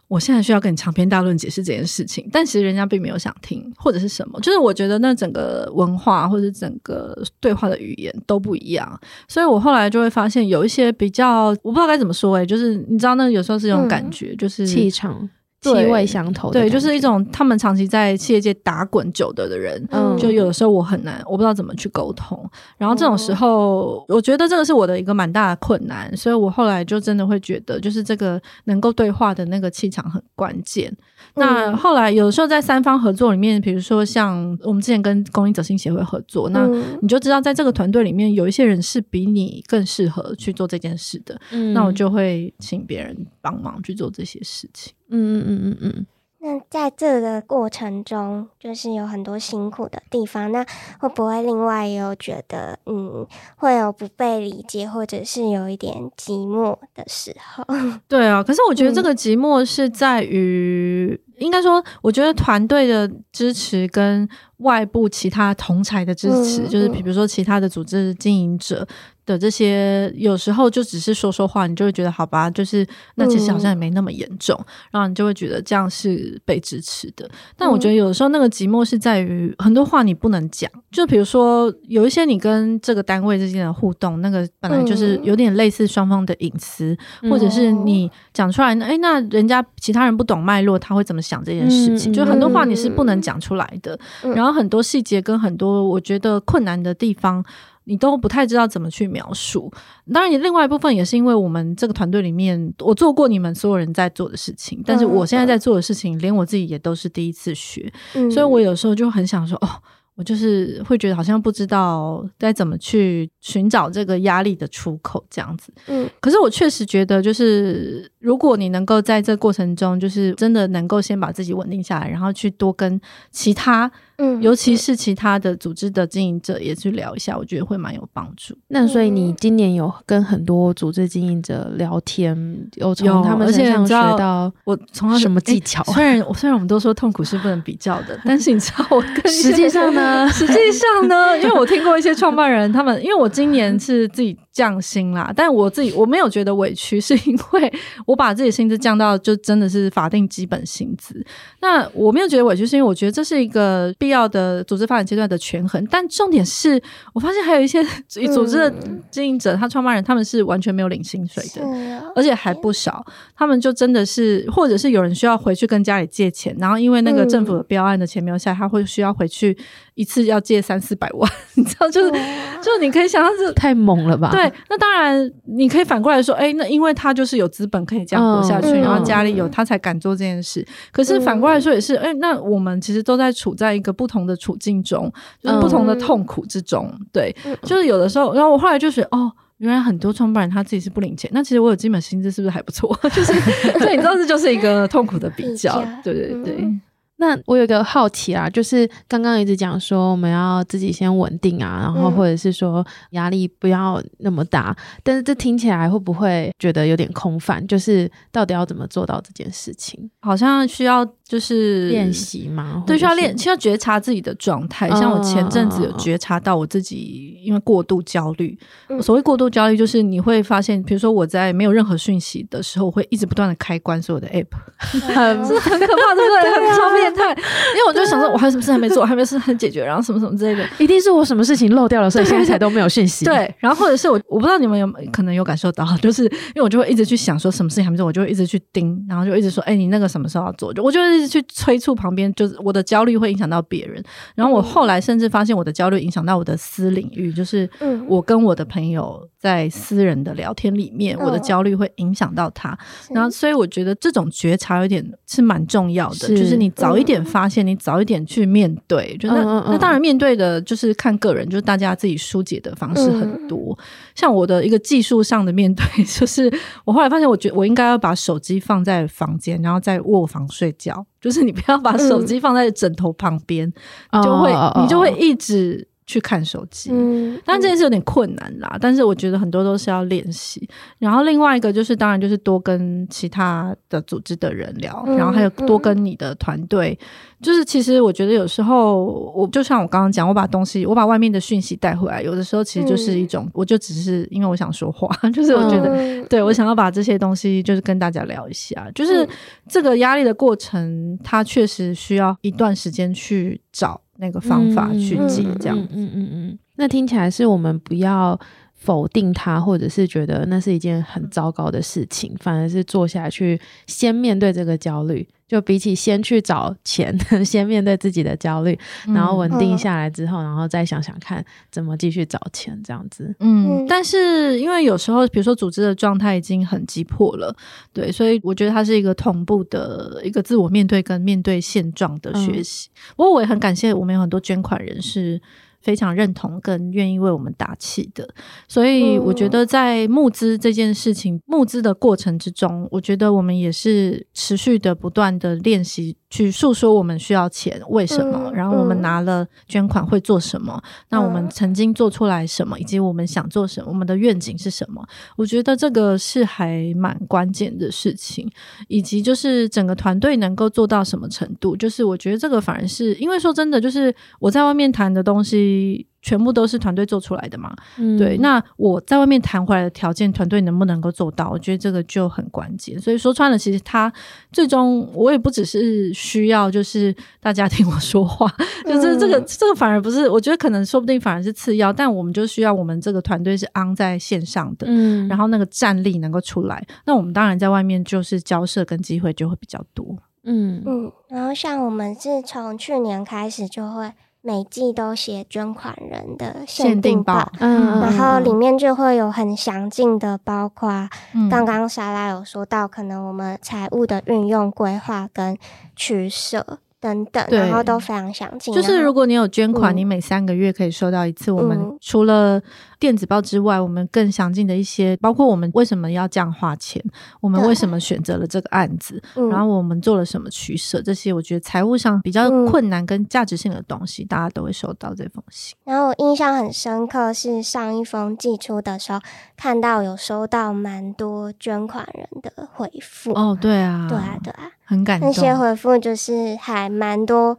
我现在需要跟你长篇大论解释这件事情，但其实人家并没有想听，或者是什么，就是我觉得那整个文化或者整个对话的语言都不一样，所以我后来就会发现有一些比较，我不知道该怎么说，哎，就是你知道，那有时候是一种感觉，嗯、就是气场。气味相投，对，就是一种他们长期在企业界打滚久的的人，嗯，就有的时候我很难，我不知道怎么去沟通。然后这种时候，嗯、我觉得这个是我的一个蛮大的困难，所以我后来就真的会觉得，就是这个能够对话的那个气场很关键。那后来有的时候在三方合作里面，比如说像我们之前跟公益者心协会合作，那你就知道在这个团队里面有一些人是比你更适合去做这件事的，嗯，那我就会请别人帮忙去做这些事情。嗯嗯嗯嗯嗯。那在这个过程中，就是有很多辛苦的地方。那会不会另外也有觉得，嗯，会有不被理解，或者是有一点寂寞的时候？对啊，可是我觉得这个寂寞是在于，嗯、应该说，我觉得团队的支持跟外部其他同才的支持，嗯、就是比如说其他的组织经营者。的这些有时候就只是说说话，你就会觉得好吧，就是那其实好像也没那么严重，嗯、然后你就会觉得这样是被支持的。但我觉得有的时候那个寂寞是在于很多话你不能讲，就比如说有一些你跟这个单位之间的互动，那个本来就是有点类似双方的隐私，嗯、或者是你讲出来，哎，那人家其他人不懂脉络，他会怎么想这件事情？嗯、就很多话你是不能讲出来的，嗯、然后很多细节跟很多我觉得困难的地方。你都不太知道怎么去描述。当然，你另外一部分也是因为我们这个团队里面，我做过你们所有人在做的事情，但是我现在在做的事情，连我自己也都是第一次学，嗯、所以我有时候就很想说，哦，我就是会觉得好像不知道该怎么去寻找这个压力的出口，这样子。嗯，可是我确实觉得，就是如果你能够在这过程中，就是真的能够先把自己稳定下来，然后去多跟其他。嗯，尤其是其他的组织的经营者也去聊一下，我觉得会蛮有帮助。那所以你今年有跟很多组织经营者聊天，有从他们身上学到我从他什么技巧？虽然虽然我们都说痛苦是不能比较的，但是你知道我跟实际上呢？实际上呢？因为我听过一些创办人，他们因为我今年是自己降薪啦，但我自己我没有觉得委屈，是因为我把自己薪资降到就真的是法定基本薪资。那我没有觉得委屈，是因为我觉得这是一个必要的组织发展阶段的权衡。但重点是我发现还有一些组织的经营者，他创办人他们是完全没有领薪水的，而且还不少。他们就真的是，或者是有人需要回去跟家里借钱，然后因为那个政府的标案的钱没有下来，他会需要回去一次要借三四百万，你知道，就是就是你可以想象是太猛了吧？对。那当然，你可以反过来说，哎、欸，那因为他就是有资本可以这样活下去，嗯、然后家里有他才敢做这件事。嗯、可是反过来说也是，哎、欸，那我们其实都在处在一个不同的处境中，就是不同的痛苦之中。嗯、对，就是有的时候，然后我后来就觉得，哦，原来很多创办人他自己是不领钱，那其实我有基本薪资是不是还不错？就是，所以你知道这就是一个痛苦的比较。对对对。嗯那我有个好奇啊，就是刚刚一直讲说我们要自己先稳定啊，然后或者是说压力不要那么大，嗯、但是这听起来会不会觉得有点空泛？就是到底要怎么做到这件事情？好像需要就是练习嘛，对，需要练，需要觉察自己的状态。像我前阵子有觉察到我自己，因为过度焦虑。嗯、所谓过度焦虑，就是你会发现，比如说我在没有任何讯息的时候，我会一直不断的开关所有的 app，很是 很可怕，对不对？很超变态。因为我就想说，我还有什么事还没做，还没事很解决，然后什么什么之类的，一定是我什么事情漏掉了，所以现在才都没有讯息。对，然后或者是我，我不知道你们有可能有感受到，就是因为我就会一直去想说什么事情还没做，我就会一直去盯，然后就一直说，哎，你那个什么时候要做？就我就一直去催促旁边，就是我的焦虑会影响到别人。然后我后来甚至发现，我的焦虑影响到我的私领域，就是我跟我的朋友在私人的聊天里面，我的焦虑会影响到他。然后，所以我觉得这种觉察有点是蛮重要的，就是你早一点。发现你早一点去面对，就那、那当然面对的就是看个人，就是大家自己疏解的方式很多。嗯、像我的一个技术上的面对，就是我后来发现，我觉得我应该要把手机放在房间，然后在卧房睡觉，就是你不要把手机放在枕头旁边，嗯、就会、哦、你就会一直。去看手机，嗯，但这件事有点困难啦。嗯、但是我觉得很多都是要练习。然后另外一个就是，当然就是多跟其他的组织的人聊，嗯、然后还有多跟你的团队。嗯、就是其实我觉得有时候，我就像我刚刚讲，我把东西，我把外面的讯息带回来，有的时候其实就是一种，嗯、我就只是因为我想说话，就是我觉得，嗯、对我想要把这些东西就是跟大家聊一下。就是这个压力的过程，它确实需要一段时间去找。那个方法去解，这样，嗯嗯嗯嗯，那听起来是我们不要否定它，或者是觉得那是一件很糟糕的事情，反而是坐下去先面对这个焦虑。就比起先去找钱，先面对自己的焦虑，然后稳定下来之后，嗯、然后再想想看怎么继续找钱，这样子。嗯，但是因为有时候，比如说组织的状态已经很急迫了，对，所以我觉得它是一个同步的一个自我面对跟面对现状的学习。嗯、不过我也很感谢我们有很多捐款人士。非常认同跟愿意为我们打气的，所以我觉得在募资这件事情、募资的过程之中，我觉得我们也是持续的不断的练习。去诉说我们需要钱，为什么？然后我们拿了捐款会做什么？那我们曾经做出来什么，以及我们想做什么？我们的愿景是什么？我觉得这个是还蛮关键的事情，以及就是整个团队能够做到什么程度？就是我觉得这个反而是因为说真的，就是我在外面谈的东西。全部都是团队做出来的嘛？嗯、对，那我在外面谈回来的条件，团队能不能够做到？我觉得这个就很关键。所以说穿了，其实他最终我也不只是需要，就是大家听我说话，嗯、就是这个这个反而不是，我觉得可能说不定反而是次要，但我们就需要我们这个团队是 on 在线上的，嗯，然后那个战力能够出来，那我们当然在外面就是交涉跟机会就会比较多，嗯嗯，然后像我们是从去年开始就会。每季都写捐款人的限定报，嗯，然后里面就会有很详尽的，包括刚刚莎拉有说到，可能我们财务的运用规划跟取舍。等等，然后都非常详尽。就是如果你有捐款，你每三个月可以收到一次。我们除了电子报之外，我们更详尽的一些，包括我们为什么要这样花钱，我们为什么选择了这个案子，然后我们做了什么取舍，这些我觉得财务上比较困难跟价值性的东西，大家都会收到这封信。然后我印象很深刻是上一封寄出的时候，看到有收到蛮多捐款人的回复。哦，对啊，对啊，对啊。很感动，那些回复就是还蛮多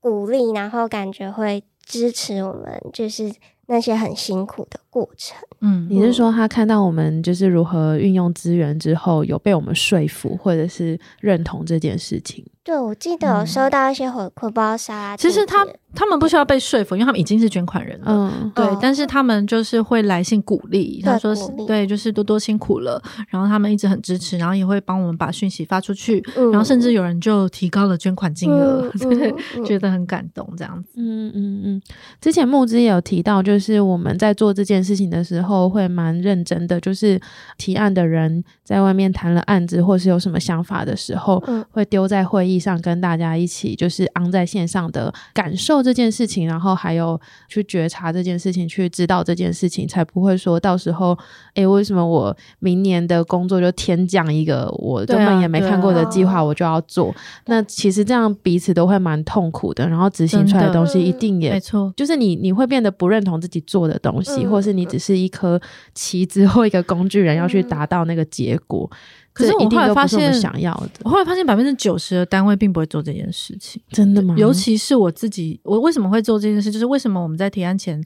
鼓励，然后感觉会支持我们，就是那些很辛苦的过程。嗯，你是说他看到我们就是如何运用资源之后，有被我们说服，或者是认同这件事情？对，我记得有收到一些回馈，不知道啥。其实他他们不需要被说服，因为他们已经是捐款人了。嗯，对。但是他们就是会来信鼓励，他说对，就是多多辛苦了。然后他们一直很支持，然后也会帮我们把讯息发出去。然后甚至有人就提高了捐款金额，对，觉得很感动这样子。嗯嗯嗯。之前木之也有提到，就是我们在做这件事情的时候会蛮认真的，就是提案的人在外面谈了案子，或是有什么想法的时候，会丢在会议上跟大家一起，就是昂在线上的感受这件事情，然后还有去觉察这件事情，去知道这件事情，才不会说到时候，哎、欸，为什么我明年的工作就天降一个我根本也没看过的计划，我就要做？啊啊、那其实这样彼此都会蛮痛苦的，然后执行出来的东西一定也没错，就是你你会变得不认同自己做的东西，或是你只是一颗棋子或一个工具人，要去达到那个结果。可是我后来发现，想要的，我后来发现百分之九十的单位并不会做这件事情，真的吗？尤其是我自己，我为什么会做这件事？就是为什么我们在提案前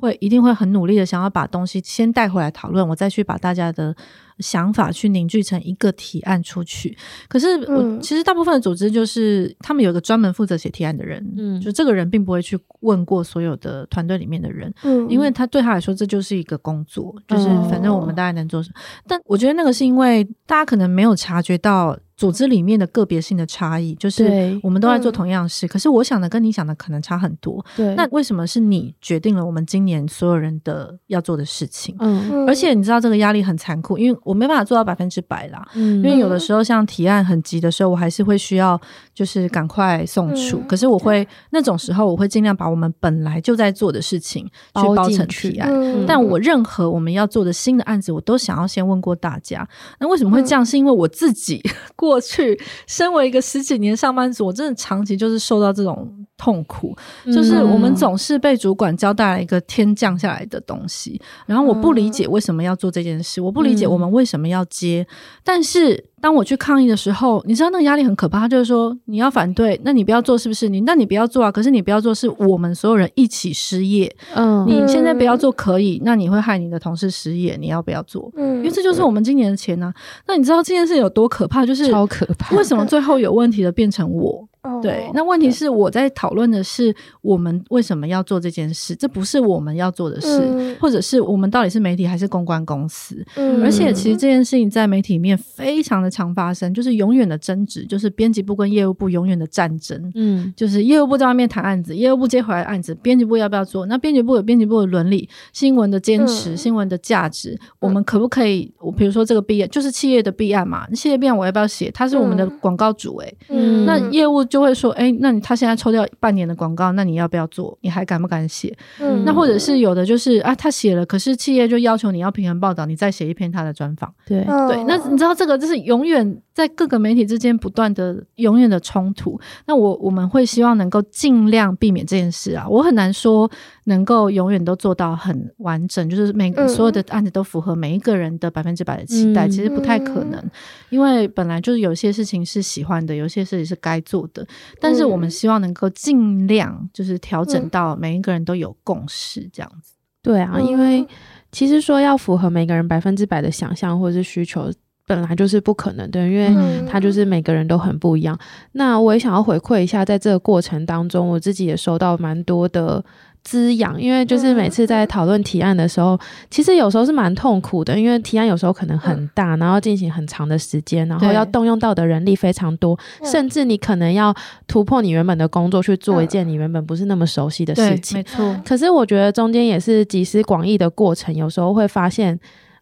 会一定会很努力的想要把东西先带回来讨论，我再去把大家的。想法去凝聚成一个提案出去，可是我其实大部分的组织就是他们有个专门负责写提案的人，嗯，就这个人并不会去问过所有的团队里面的人，嗯，因为他对他来说这就是一个工作，就是反正我们大概能做什么。但我觉得那个是因为大家可能没有察觉到。组织里面的个别性的差异，就是我们都在做同样的事，可是我想的跟你想的可能差很多。对，那为什么是你决定了我们今年所有人的要做的事情？嗯，而且你知道这个压力很残酷，因为我没办法做到百分之百啦。嗯，因为有的时候像提案很急的时候，我还是会需要就是赶快送出。可是我会那种时候，我会尽量把我们本来就在做的事情去包成提案。但我任何我们要做的新的案子，我都想要先问过大家。那为什么会这样？是因为我自己。过过去，身为一个十几年上班族，我真的长期就是受到这种痛苦，就是我们总是被主管交代了一个天降下来的东西，然后我不理解为什么要做这件事，我不理解我们为什么要接，但是。当我去抗议的时候，你知道那个压力很可怕。他就是说，你要反对，那你不要做，是不是？你那你不要做啊。可是你不要做，是我们所有人一起失业。嗯，你现在不要做可以，那你会害你的同事失业。你要不要做？嗯，因为这就是我们今年的钱呢、啊。那你知道这件事有多可怕？就是超可怕。为什么最后有问题的变成我？对，那问题是我在讨论的是我们为什么要做这件事，这不是我们要做的事，嗯、或者是我们到底是媒体还是公关公司？嗯、而且其实这件事情在媒体里面非常的常发生，就是永远的争执，就是编辑部跟业务部永远的战争。嗯，就是业务部在外面谈案子，业务部接回来案子，编辑部要不要做？那编辑部有编辑部的伦理，新闻的坚持，嗯、新闻的价值，我们可不可以？我比如说这个弊案，就是企业的弊案嘛，企业弊案我要不要写？他是我们的广告主、欸，诶，嗯，那业务就。就会说，哎，那你他现在抽掉半年的广告，那你要不要做？你还敢不敢写？嗯，那或者是有的就是啊，他写了，可是企业就要求你要平衡报道，你再写一篇他的专访。对对，那你知道这个就是永远在各个媒体之间不断的、永远的冲突。那我我们会希望能够尽量避免这件事啊。我很难说能够永远都做到很完整，就是每个所有的案子都符合每一个人的百分之百的期待，其实不太可能，因为本来就是有些事情是喜欢的，有些事情是该做的。但是我们希望能够尽量就是调整到每一个人都有共识这样子。对啊，因为其实说要符合每个人百分之百的想象或者是需求，本来就是不可能的，因为他就是每个人都很不一样。那我也想要回馈一下，在这个过程当中，我自己也收到蛮多的。滋养，因为就是每次在讨论提案的时候，其实有时候是蛮痛苦的，因为提案有时候可能很大，然后进行很长的时间，然后要动用到的人力非常多，甚至你可能要突破你原本的工作去做一件你原本不是那么熟悉的事情。没错。可是我觉得中间也是集思广益的过程，有时候会发现。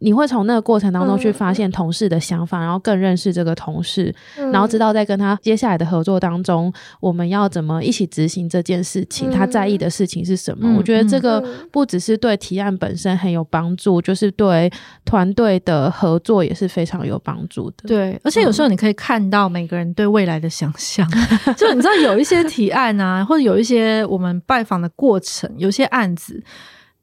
你会从那个过程当中去发现同事的想法，嗯、然后更认识这个同事，嗯、然后知道在跟他接下来的合作当中，我们要怎么一起执行这件事情，嗯、他在意的事情是什么？嗯、我觉得这个不只是对提案本身很有帮助，就是对团队的合作也是非常有帮助的。对，而且有时候你可以看到每个人对未来的想象，嗯、就你知道有一些提案啊，或者有一些我们拜访的过程，有些案子。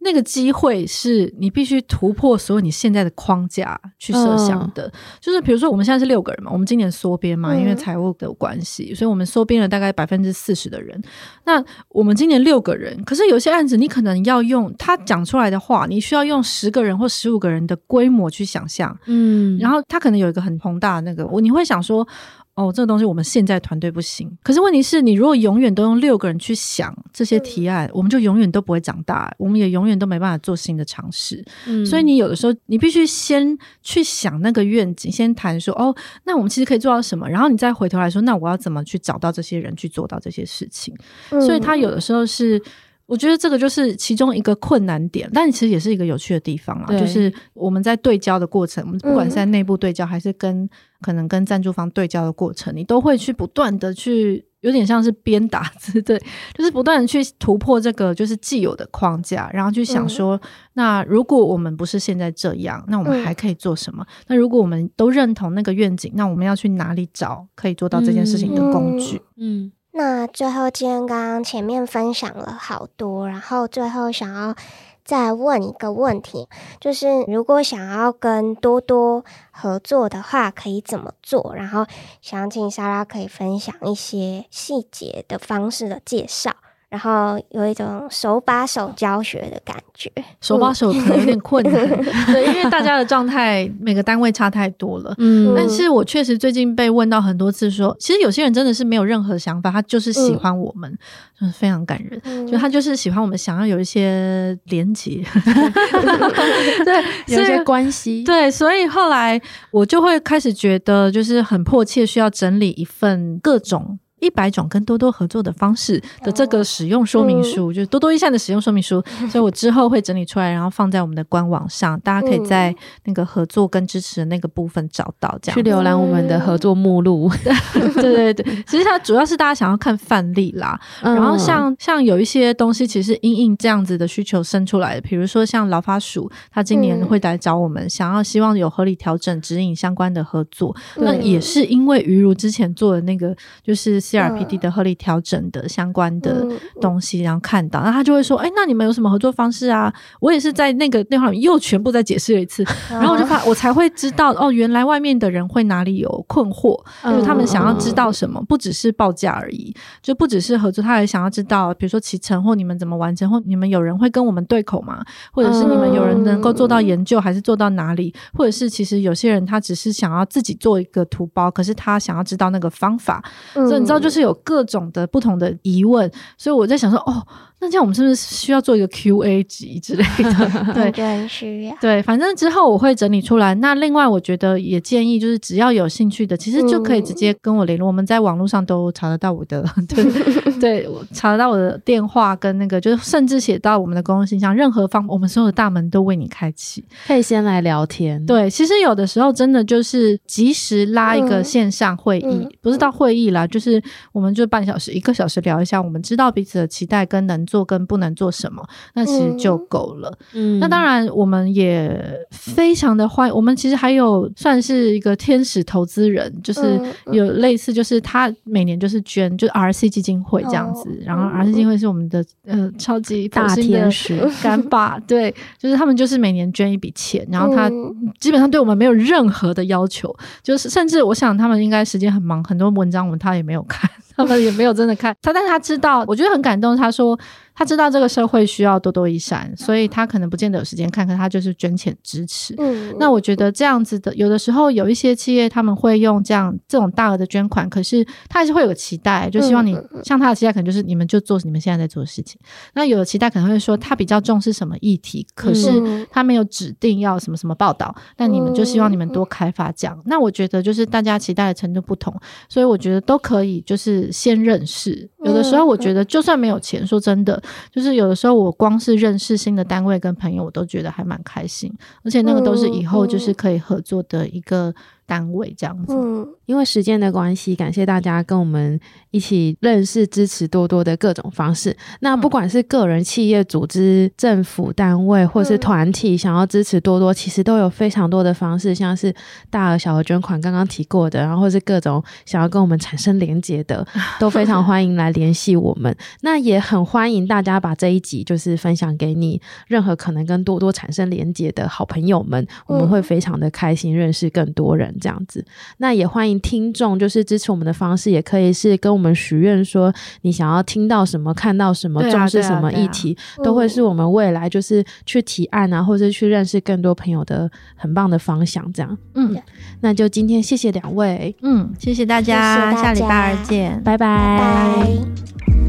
那个机会是你必须突破所有你现在的框架去设想的。嗯、就是比如说，我们现在是六个人嘛，我们今年缩编嘛，因为财务的关系，所以我们缩编了大概百分之四十的人。那我们今年六个人，可是有些案子你可能要用他讲出来的话，你需要用十个人或十五个人的规模去想象。嗯，然后他可能有一个很宏大的那个，我你会想说。哦，这个东西我们现在团队不行。可是问题是你如果永远都用六个人去想这些提案，嗯、我们就永远都不会长大，我们也永远都没办法做新的尝试。嗯，所以你有的时候你必须先去想那个愿景，先谈说哦，那我们其实可以做到什么，然后你再回头来说，那我要怎么去找到这些人去做到这些事情。嗯、所以他有的时候是。我觉得这个就是其中一个困难点，但其实也是一个有趣的地方啦。对就是我们在对焦的过程，我们不管是在内部对焦，还是跟、嗯、可能跟赞助方对焦的过程，你都会去不断的去，有点像是鞭打字，对，就是不断的去突破这个就是既有的框架，然后去想说，嗯、那如果我们不是现在这样，那我们还可以做什么？嗯、那如果我们都认同那个愿景，那我们要去哪里找可以做到这件事情的工具？嗯。那最后，今天刚刚前面分享了好多，然后最后想要再问一个问题，就是如果想要跟多多合作的话，可以怎么做？然后想请莎拉可以分享一些细节的方式的介绍。然后有一种手把手教学的感觉，手把手可能有点困难，对，因为大家的状态每个单位差太多了。嗯，但是我确实最近被问到很多次说，说其实有些人真的是没有任何想法，他就是喜欢我们，嗯、就是非常感人。嗯、就他就是喜欢我们，想要有一些连接，对，有一些关系。对，所以后来我就会开始觉得，就是很迫切需要整理一份各种。一百种跟多多合作的方式的这个使用说明书，嗯、就是多多益善的使用说明书，所以我之后会整理出来，然后放在我们的官网上，大家可以在那个合作跟支持的那个部分找到，这样去浏览我们的合作目录。对。对对，其实它主要是大家想要看范例啦，嗯、然后像像有一些东西，其实因应这样子的需求生出来的，比如说像劳发署，他今年会来找我们，嗯、想要希望有合理调整指引相关的合作，嗯、那也。是因为于如之前做的那个就是。CRPD 的合理调整的相关的东西，然后看到，然后他就会说：“哎，那你们有什么合作方式啊？”我也是在那个电话里又全部再解释了一次，然后我就发，我才会知道哦，原来外面的人会哪里有困惑，就是他们想要知道什么，不只是报价而已，就不只是合作，他还想要知道，比如说期程或你们怎么完成，或你们有人会跟我们对口吗？或者是你们有人能够做到研究，还是做到哪里？或者是其实有些人他只是想要自己做一个图包，可是他想要知道那个方法，所以你知道。就是有各种的不同的疑问，所以我在想说，哦。那这样我们是不是需要做一个 Q&A 集之类的？对，对，需要。对，反正之后我会整理出来。那另外，我觉得也建议，就是只要有兴趣的，其实就可以直接跟我联络。嗯、我们在网络上都查得到我的，对，对，查得到我的电话跟那个，就是甚至写到我们的公共信箱，任何方，我们所有的大门都为你开启。可以先来聊天。对，其实有的时候真的就是及时拉一个线上会议，嗯嗯、不是到会议啦，就是我们就半小时、一个小时聊一下，我们知道彼此的期待跟能。做跟不能做什么，那其实就够了。嗯，那当然，我们也非常的欢迎。我们其实还有算是一个天使投资人，就是有类似，就是他每年就是捐，就是 RC 基金会这样子。哦、然后 RC 基金会是我们的呃超级大天使 干爸，对，就是他们就是每年捐一笔钱，然后他基本上对我们没有任何的要求，就是甚至我想他们应该时间很忙，很多文章我们他也没有看。他们也没有真的看他，但是他知道，我觉得很感动。他说他知道这个社会需要多多益善，所以他可能不见得有时间看，可他就是捐钱支持。嗯，那我觉得这样子的，有的时候有一些企业他们会用这样这种大额的捐款，可是他还是会有个期待，就希望你像他的期待，可能就是你们就做你们现在在做的事情。那有的期待可能会说他比较重视什么议题，可是他没有指定要什么什么报道，但你们就希望你们多开发这样。那我觉得就是大家期待的程度不同，所以我觉得都可以就是。先认识，有的时候我觉得就算没有钱，说真的，就是有的时候我光是认识新的单位跟朋友，我都觉得还蛮开心，而且那个都是以后就是可以合作的一个。单位这样子。嗯，因为时间的关系，感谢大家跟我们一起认识、支持多多的各种方式。那不管是个人、企业、组织、政府单位，或是团体，想要支持多多，其实都有非常多的方式，像是大额、小额捐款，刚刚提过的，然后或是各种想要跟我们产生连结的，都非常欢迎来联系我们。那也很欢迎大家把这一集就是分享给你任何可能跟多多产生连结的好朋友们，我们会非常的开心认识更多人。这样子，那也欢迎听众，就是支持我们的方式，也可以是跟我们许愿说，你想要听到什么、看到什么、重视什么议题，都会是我们未来就是去提案啊，或者去认识更多朋友的很棒的方向。这样，嗯，那就今天谢谢两位，嗯，谢谢大家，谢谢大家，下礼拜二见，拜拜。拜拜。